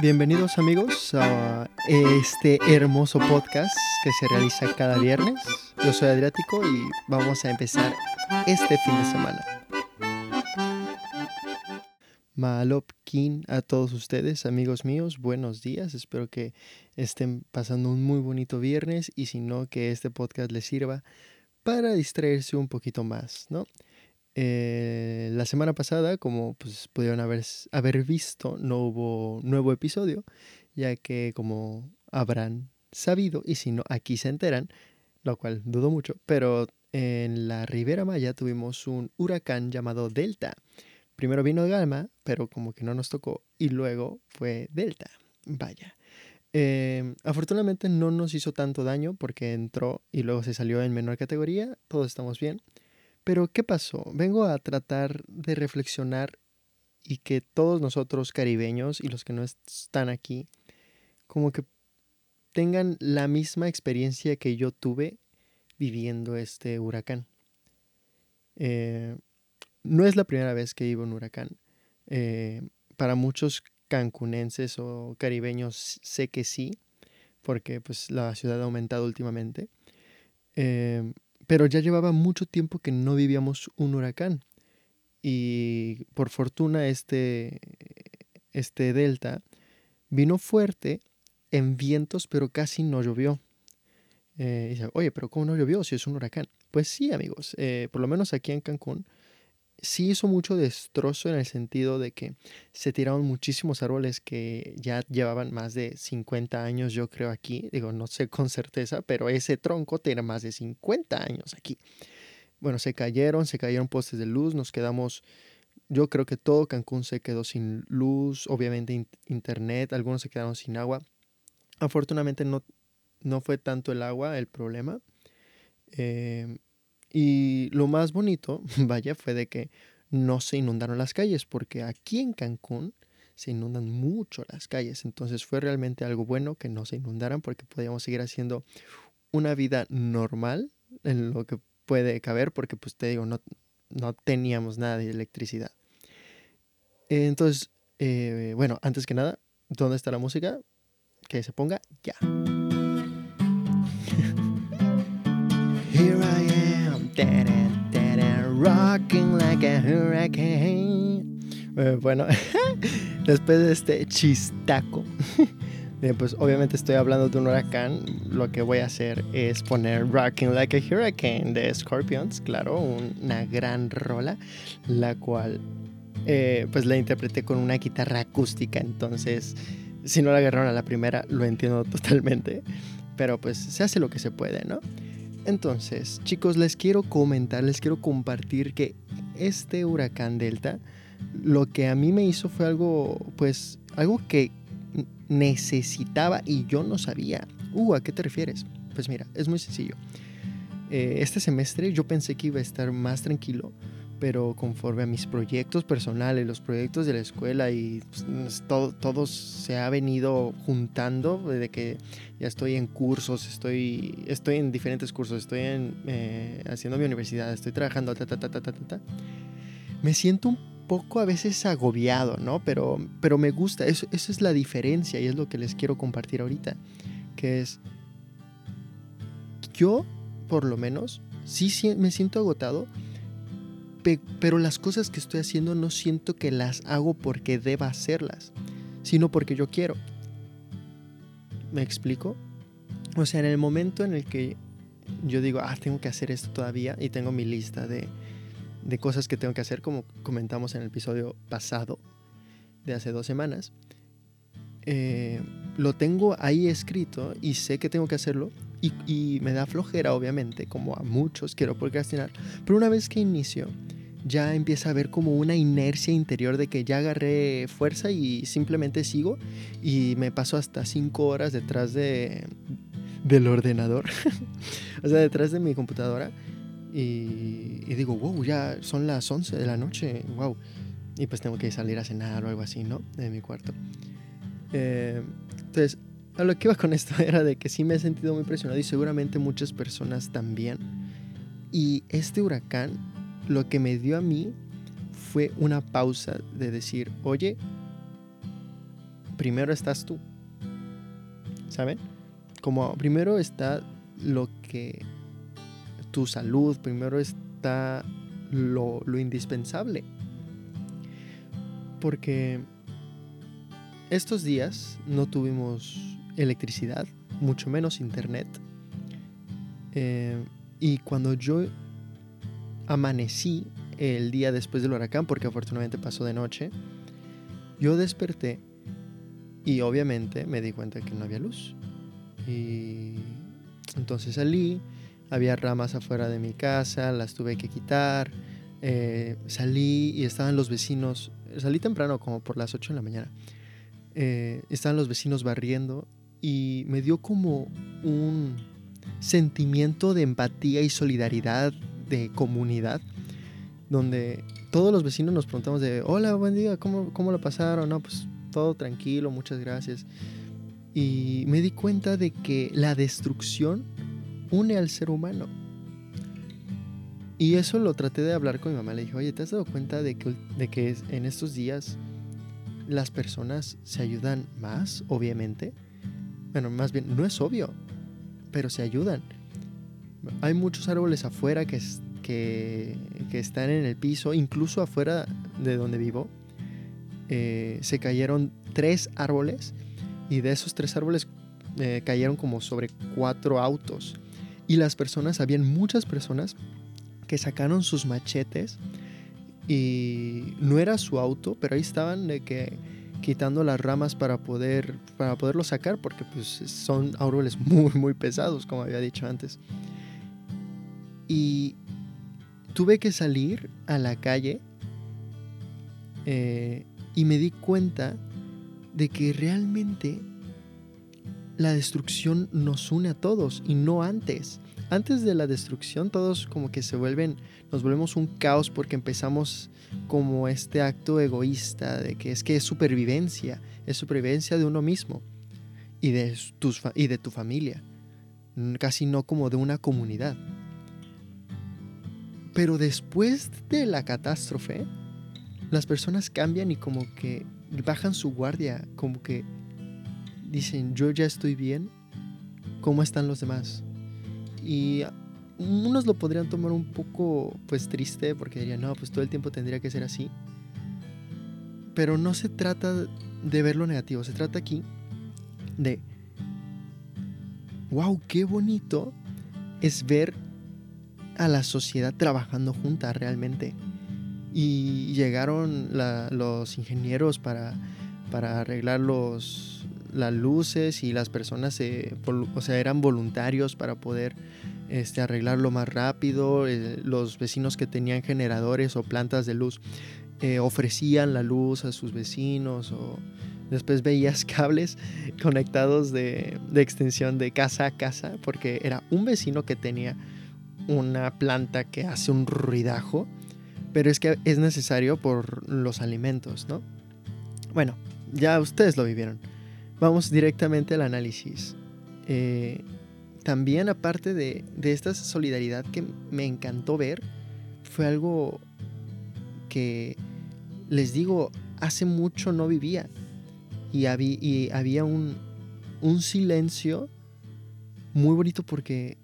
Bienvenidos amigos a este hermoso podcast que se realiza cada viernes. Yo soy Adriático y vamos a empezar este fin de semana. Malopkin a todos ustedes, amigos míos, buenos días. Espero que estén pasando un muy bonito viernes y si no, que este podcast les sirva para distraerse un poquito más, ¿no? Eh, la semana pasada, como pues pudieron haber, haber visto, no hubo nuevo episodio, ya que como habrán sabido, y si no, aquí se enteran, lo cual dudo mucho, pero en la Ribera Maya tuvimos un huracán llamado Delta. Primero vino Galma, pero como que no nos tocó, y luego fue Delta. Vaya. Em, afortunadamente no nos hizo tanto daño porque entró y luego se salió en menor categoría, todos estamos bien. Pero ¿qué pasó? Vengo a tratar de reflexionar y que todos nosotros caribeños y los que no están aquí, como que tengan la misma experiencia que yo tuve viviendo este huracán. Eh, no es la primera vez que vivo un huracán. Eh, para muchos cancunenses o caribeños sé que sí, porque pues la ciudad ha aumentado últimamente. Eh, pero ya llevaba mucho tiempo que no vivíamos un huracán. Y por fortuna este, este delta vino fuerte en vientos, pero casi no llovió. Eh, Oye, pero ¿cómo no llovió si es un huracán? Pues sí, amigos. Eh, por lo menos aquí en Cancún sí hizo mucho destrozo en el sentido de que se tiraron muchísimos árboles que ya llevaban más de 50 años, yo creo, aquí. Digo, no sé con certeza, pero ese tronco tiene más de 50 años aquí. Bueno, se cayeron, se cayeron postes de luz, nos quedamos, yo creo que todo Cancún se quedó sin luz, obviamente internet, algunos se quedaron sin agua. Afortunadamente no, no fue tanto el agua el problema. Eh, y lo más bonito, vaya, fue de que no se inundaron las calles, porque aquí en Cancún se inundan mucho las calles. Entonces fue realmente algo bueno que no se inundaran porque podíamos seguir haciendo una vida normal en lo que puede caber, porque pues te digo, no, no teníamos nada de electricidad. Entonces, eh, bueno, antes que nada, ¿dónde está la música? Que se ponga ya. Here I rocking like a hurricane. Eh, bueno, después de este chistaco, eh, pues obviamente estoy hablando de un huracán. Lo que voy a hacer es poner Rocking Like a Hurricane de Scorpions, claro, una gran rola, la cual eh, pues la interpreté con una guitarra acústica. Entonces, si no la agarraron a la primera, lo entiendo totalmente. Pero pues se hace lo que se puede, ¿no? Entonces, chicos, les quiero comentar, les quiero compartir que este huracán Delta, lo que a mí me hizo fue algo, pues, algo que necesitaba y yo no sabía. Uh, ¿a qué te refieres? Pues mira, es muy sencillo. Eh, este semestre yo pensé que iba a estar más tranquilo pero conforme a mis proyectos personales, los proyectos de la escuela y pues, todo, todo se ha venido juntando desde que ya estoy en cursos, estoy, estoy en diferentes cursos, estoy en, eh, haciendo mi universidad, estoy trabajando, ta, ta, ta, ta, ta, ta, me siento un poco a veces agobiado, ¿no? Pero, pero me gusta, eso, esa es la diferencia y es lo que les quiero compartir ahorita, que es, yo por lo menos, sí, sí me siento agotado, pero las cosas que estoy haciendo no siento que las hago porque deba hacerlas, sino porque yo quiero. ¿Me explico? O sea, en el momento en el que yo digo, ah, tengo que hacer esto todavía y tengo mi lista de, de cosas que tengo que hacer, como comentamos en el episodio pasado de hace dos semanas, eh, lo tengo ahí escrito y sé que tengo que hacerlo y, y, me da flojera, obviamente, como a muchos quiero procrastinar, pero una vez que inicio, ya empieza a haber como una inercia interior de que ya agarré fuerza y simplemente sigo y me paso hasta cinco horas detrás de, del ordenador, o sea, detrás de mi computadora y, digo, wow, ya son las 11 de la noche, wow, y pues tengo que salir a cenar o algo así, ¿no? De mi cuarto. Eh, entonces, a lo que iba con esto era de que sí me he sentido muy presionado y seguramente muchas personas también. Y este huracán lo que me dio a mí fue una pausa de decir, oye, primero estás tú. ¿Saben? Como primero está lo que tu salud, primero está lo, lo indispensable. Porque estos días no tuvimos electricidad, mucho menos internet. Eh, y cuando yo amanecí el día después del huracán, porque afortunadamente pasó de noche, yo desperté y obviamente me di cuenta que no había luz. Y entonces salí, había ramas afuera de mi casa, las tuve que quitar. Eh, salí y estaban los vecinos, salí temprano como por las 8 de la mañana. Eh, estaban los vecinos barriendo y me dio como un sentimiento de empatía y solidaridad de comunidad, donde todos los vecinos nos preguntamos de, hola, buen día, ¿cómo, cómo lo pasaron? No, pues todo tranquilo, muchas gracias. Y me di cuenta de que la destrucción une al ser humano. Y eso lo traté de hablar con mi mamá. Le dije, oye, ¿te has dado cuenta de que, de que en estos días las personas se ayudan más, obviamente? Bueno, más bien, no es obvio, pero se ayudan. Hay muchos árboles afuera que, que, están en el piso, incluso afuera de donde vivo. Eh, se cayeron tres árboles y de esos tres árboles eh, cayeron como sobre cuatro autos. Y las personas, habían muchas personas que sacaron sus machetes y no era su auto, pero ahí estaban de que quitando las ramas para poder para poderlo sacar porque pues son árboles muy muy pesados como había dicho antes y tuve que salir a la calle eh, y me di cuenta de que realmente la destrucción nos une a todos y no antes antes de la destrucción todos como que se vuelven, nos volvemos un caos porque empezamos como este acto egoísta de que es que es supervivencia, es supervivencia de uno mismo y de, tus, y de tu familia, casi no como de una comunidad. Pero después de la catástrofe, las personas cambian y como que bajan su guardia, como que dicen, yo ya estoy bien, ¿cómo están los demás? Y unos lo podrían tomar un poco pues triste porque dirían, no, pues todo el tiempo tendría que ser así. Pero no se trata de ver lo negativo, se trata aquí de, wow, qué bonito es ver a la sociedad trabajando junta realmente. Y llegaron los ingenieros para, para arreglar los, las luces y las personas o sea, eran voluntarios para poder este, arreglarlo más rápido. Eh, los vecinos que tenían generadores o plantas de luz eh, ofrecían la luz a sus vecinos o después veías cables conectados de, de extensión de casa a casa porque era un vecino que tenía una planta que hace un ruidajo, pero es que es necesario por los alimentos, ¿no? Bueno, ya ustedes lo vivieron. Vamos directamente al análisis. Eh, también aparte de, esta solidaridad que me encantó ver, fue algo que, les digo, hace mucho no vivía. Y, había, un, un silencio muy bonito porque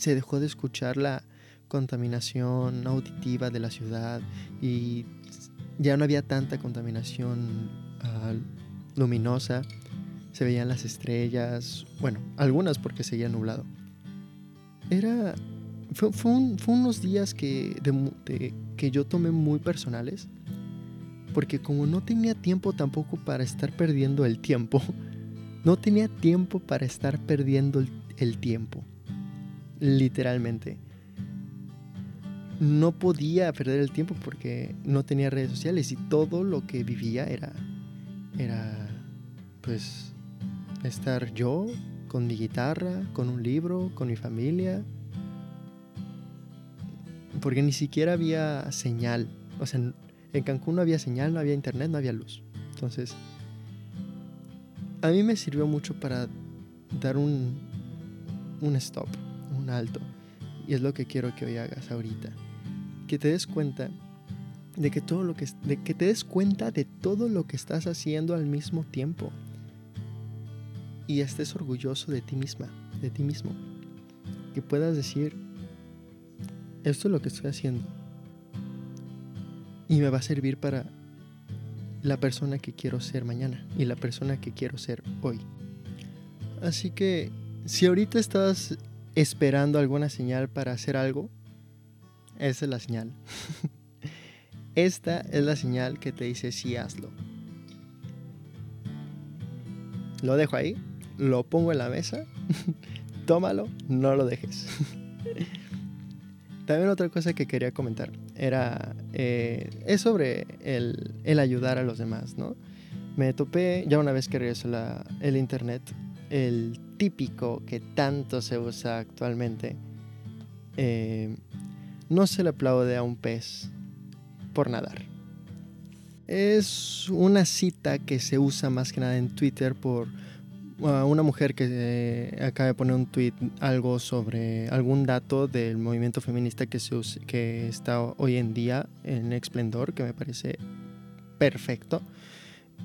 se dejó de escuchar la contaminación auditiva de la ciudad y ya no había tanta contaminación ah, luminosa se veían las estrellas, bueno, algunas porque seguía nublado. Era, fue, unos días que, que yo tomé muy personales, porque como no tenía tiempo tampoco para estar perdiendo el tiempo, no tenía tiempo para estar perdiendo el tiempo, literalmente. No podía perder el tiempo porque no tenía redes sociales y todo lo que vivía era, era, pues, estar yo con mi guitarra, con un libro, con mi familia. Porque ni siquiera había señal. O sea, en Cancún no había señal, no había internet, no había luz. Entonces, a mí me sirvió mucho para dar un, un stop, alto. Y es lo que quiero que hoy hagas ahorita. Que te des cuenta de que todo lo que de que te des cuenta de todo lo que estás haciendo al mismo tiempo y estés orgulloso de ti misma, de ti mismo. Que puedas decir, esto es lo que estoy haciendo. Y me va a servir para la persona que quiero ser mañana y la persona que quiero ser hoy. Así que si ahorita estás esperando alguna señal para hacer algo, esa es la señal. Esta es la señal que te dice sí hazlo. Lo dejo ahí, lo pongo en la mesa, tómalo, no lo dejes. También otra cosa que quería comentar era, eh, es sobre el, el, ayudar a los demás, ¿no? Me topé, ya una vez que regresó la, el internet, el típico que tanto se usa actualmente, eh, no se le aplaude a un pez por nadar. Es una cita que se usa más que nada en Twitter por una mujer que eh, acaba de poner un tweet algo sobre algún dato del movimiento feminista que, está hoy en día en esplendor, que me parece perfecto,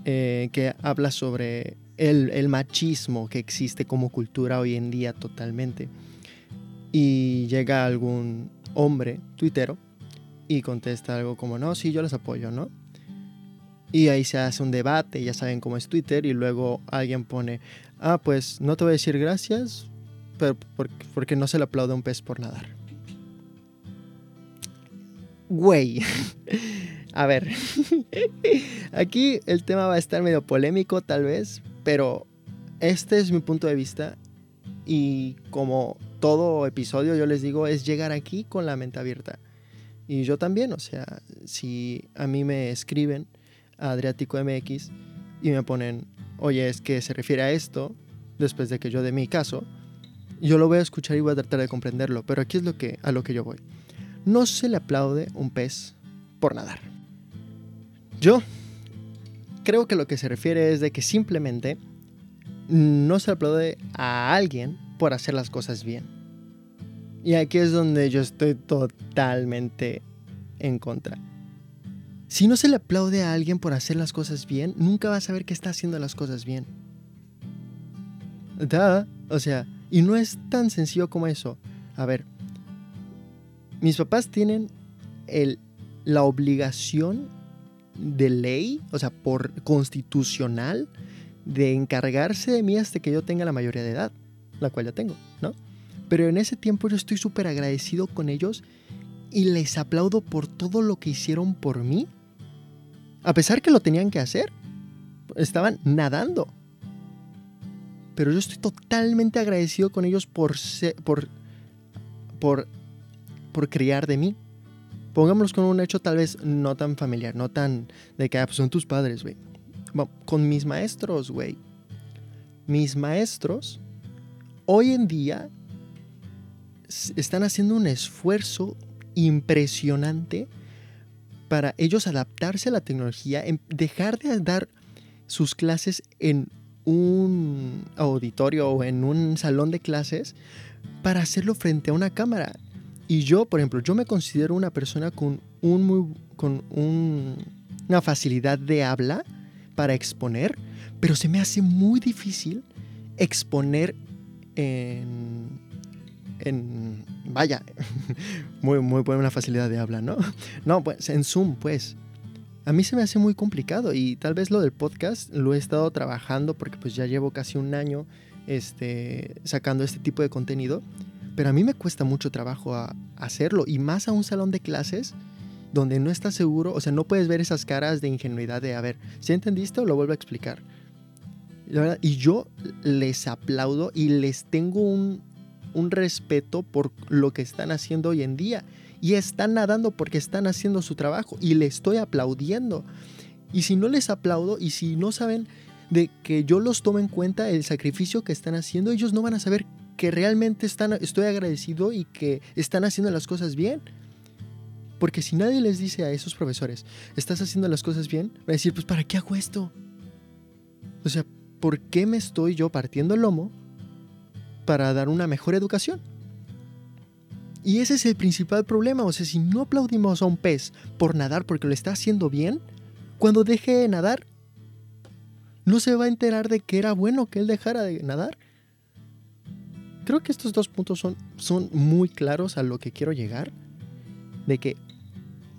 eh, que habla sobre el, machismo que existe como cultura hoy en día totalmente. Y llega algún hombre tuitero y contesta algo como, no, sí, yo les apoyo, ¿no? Y ahí se hace un debate, ya saben cómo es Twitter, y luego alguien pone, ah, pues no te voy a decir gracias, pero porque, no se le aplaude a un pez por nadar. Güey. a ver. Aquí el tema va a estar medio polémico tal vez, pero este es mi punto de vista y como todo episodio yo les digo es llegar aquí con la mente abierta. Y yo también, o sea, si a mí me escriben a Adriático MX y me ponen, oye, es que se refiere a esto, después de que yo dé mi caso, yo lo voy a escuchar y voy a tratar de comprenderlo, pero aquí es lo que, a lo que yo voy. No se le aplaude un pez por nadar. Yo creo que lo que se refiere es de que simplemente no se aplaude a alguien por hacer las cosas bien. Y aquí es donde yo estoy totalmente en contra. Si no se le aplaude a alguien por hacer las cosas bien, nunca vas a saber que está haciendo las cosas bien. O sea, y no es tan sencillo como eso. A ver, mis papás tienen el, la obligación de ley, o sea, por constitucional, de encargarse de mí hasta que yo tenga la mayoría de edad, la cual ya tengo, ¿no? Pero en ese tiempo yo estoy súper agradecido con ellos y les aplaudo por todo lo que hicieron por mí. A pesar que lo tenían que hacer, estaban nadando. Pero yo estoy totalmente agradecido con ellos por, por, por, por criar de mí. Pongámoslos con un hecho tal vez no tan familiar, no tan de que ah, pues son tus padres, güey. Con mis maestros, güey. Mis maestros hoy en día están haciendo un esfuerzo impresionante para ellos adaptarse a la tecnología, dejar de dar sus clases en un auditorio o en un salón de clases para hacerlo frente a una cámara. Y yo, por ejemplo, yo me considero una persona con, un con una facilidad de habla para exponer, pero se me hace muy difícil exponer en, en vaya, muy, muy buena facilidad de habla, ¿no? No, pues en Zoom, pues a mí se me hace muy complicado y tal vez lo del podcast lo he estado trabajando porque pues ya llevo casi un año este, sacando este tipo de contenido, pero a mí me cuesta mucho trabajo hacerlo y más a un salón de clases donde no estás seguro, o sea, no puedes ver esas caras de ingenuidad de, a ver, si entendiste o lo vuelvo a explicar. Y yo les aplaudo y les tengo un, un respeto por lo que están haciendo hoy en día y están nadando porque están haciendo su trabajo y le estoy aplaudiendo. Y si no les aplaudo y si no saben de que yo los tomo en cuenta el sacrificio que están haciendo, ellos no van a saber que realmente están, estoy agradecido y que están haciendo las cosas bien. Porque si nadie les dice a esos profesores, estás haciendo las cosas bien, van a decir, pues ¿para qué hago esto? O sea, ¿por qué me estoy yo partiendo el lomo para dar una mejor educación? Y ese es el principal problema. O sea, si no aplaudimos a un pez por nadar porque lo está haciendo bien, cuando deje de nadar, no se va a enterar de que era bueno que él dejara de nadar. Creo que estos dos puntos son, son muy claros a lo que quiero llegar. De que,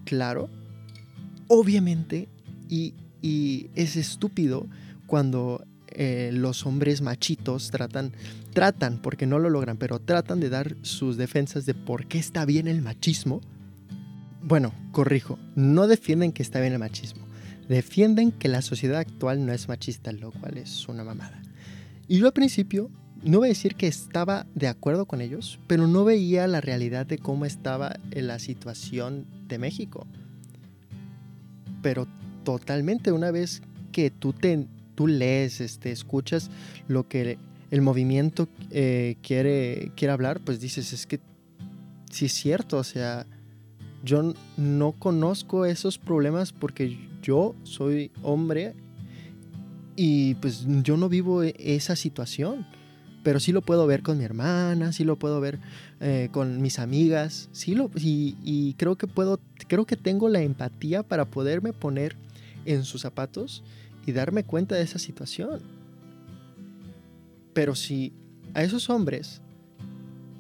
claro, obviamente, y, es estúpido cuando eh, los hombres machitos tratan, tratan, porque no lo logran, pero tratan de dar sus defensas de por qué está bien el machismo. Bueno, corrijo, no defienden que está bien el machismo defienden que la sociedad actual no es machista, lo cual es una mamada. Y yo al principio no voy a decir que estaba de acuerdo con ellos, pero no veía la realidad de cómo estaba la situación de México. Pero totalmente una vez que tú, te, tú lees, este, escuchas lo que el movimiento eh, quiere, quiere hablar, pues dices, es que sí es cierto, o sea, yo no conozco esos problemas porque yo soy hombre y pues yo no vivo e-, esa situación. Pero sí lo puedo ver con mi hermana, sí lo puedo ver eh, con mis amigas, sí lo, y, creo que puedo, creo que tengo la empatía para poderme poner en sus zapatos y darme cuenta de esa situación. Pero si a esos hombres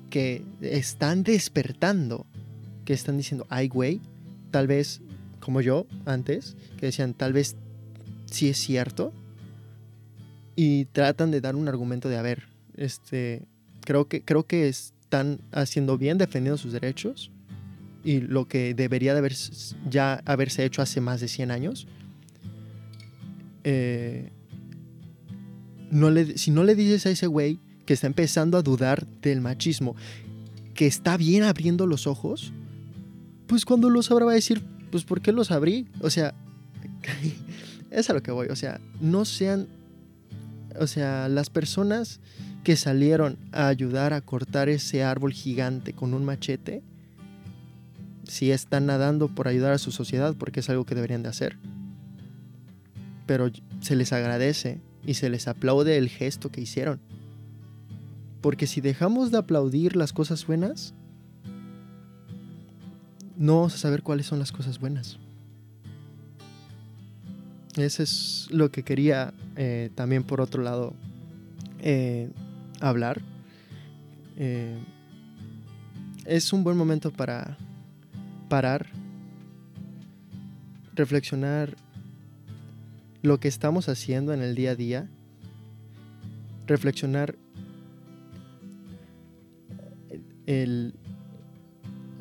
que están despertando, que están diciendo, ay güey, tal vez como yo antes, que decían tal vez sí es cierto, y tratan de dar un argumento de, a ver, este, creo que, creo que están haciendo bien defendiendo sus derechos y lo que debería de haber, ya haberse hecho hace más de 100 años. Eh, no le, si no le dices a ese güey que está empezando a dudar del machismo, que está bien abriendo los ojos, pues cuando lo sabrá va a decir, pues ¿por qué los abrí? O sea, es a lo que voy, o sea, no sean, o sea, las personas que salieron a ayudar a cortar ese árbol gigante con un machete, si están nadando por ayudar a su sociedad, porque es algo que deberían de hacer. Pero se les agradece y se les aplaude el gesto que hicieron. Porque si dejamos de aplaudir las cosas buenas, no vamos a saber cuáles son las cosas buenas. Eso es lo que quería eh, también por otro lado eh, hablar. Eh, es un buen momento para parar, reflexionar lo que estamos haciendo en el día a día, reflexionar el,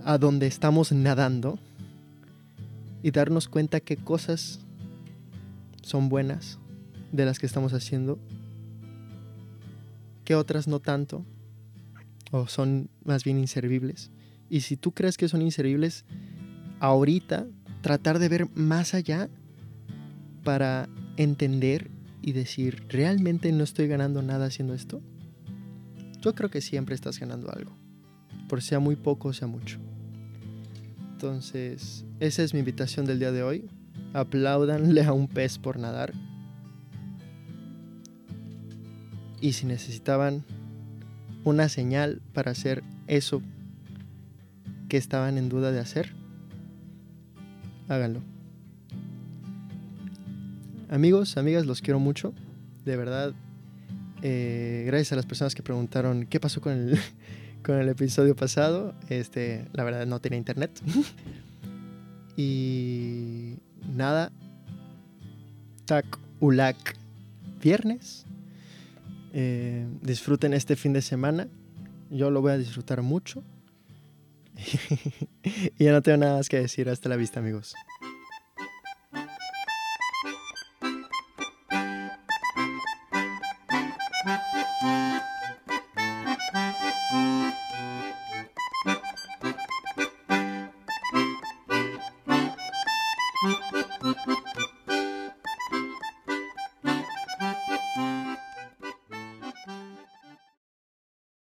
a donde estamos nadando y darnos cuenta qué cosas son buenas de las que estamos haciendo, qué otras no tanto, o son más bien inservibles. Y si tú crees que son inservibles, ahorita tratar de ver más allá para entender y decir, ¿realmente no estoy ganando nada haciendo esto? Yo creo que siempre estás ganando algo, por sea muy poco o sea mucho. Entonces, esa es mi invitación del día de hoy. Apláudanle a un pez por nadar. Y si necesitaban una señal para hacer eso que estaban en duda de hacer, háganlo. Amigos, amigas, los quiero mucho. De verdad, eh, gracias a las personas que preguntaron qué pasó con el, con el episodio pasado. Este, la verdad no tenía internet. y nada. Tak Ulak viernes. Eh, disfruten este fin de semana. Yo lo voy a disfrutar mucho. y ya no tengo nada más que decir. Hasta la vista, amigos.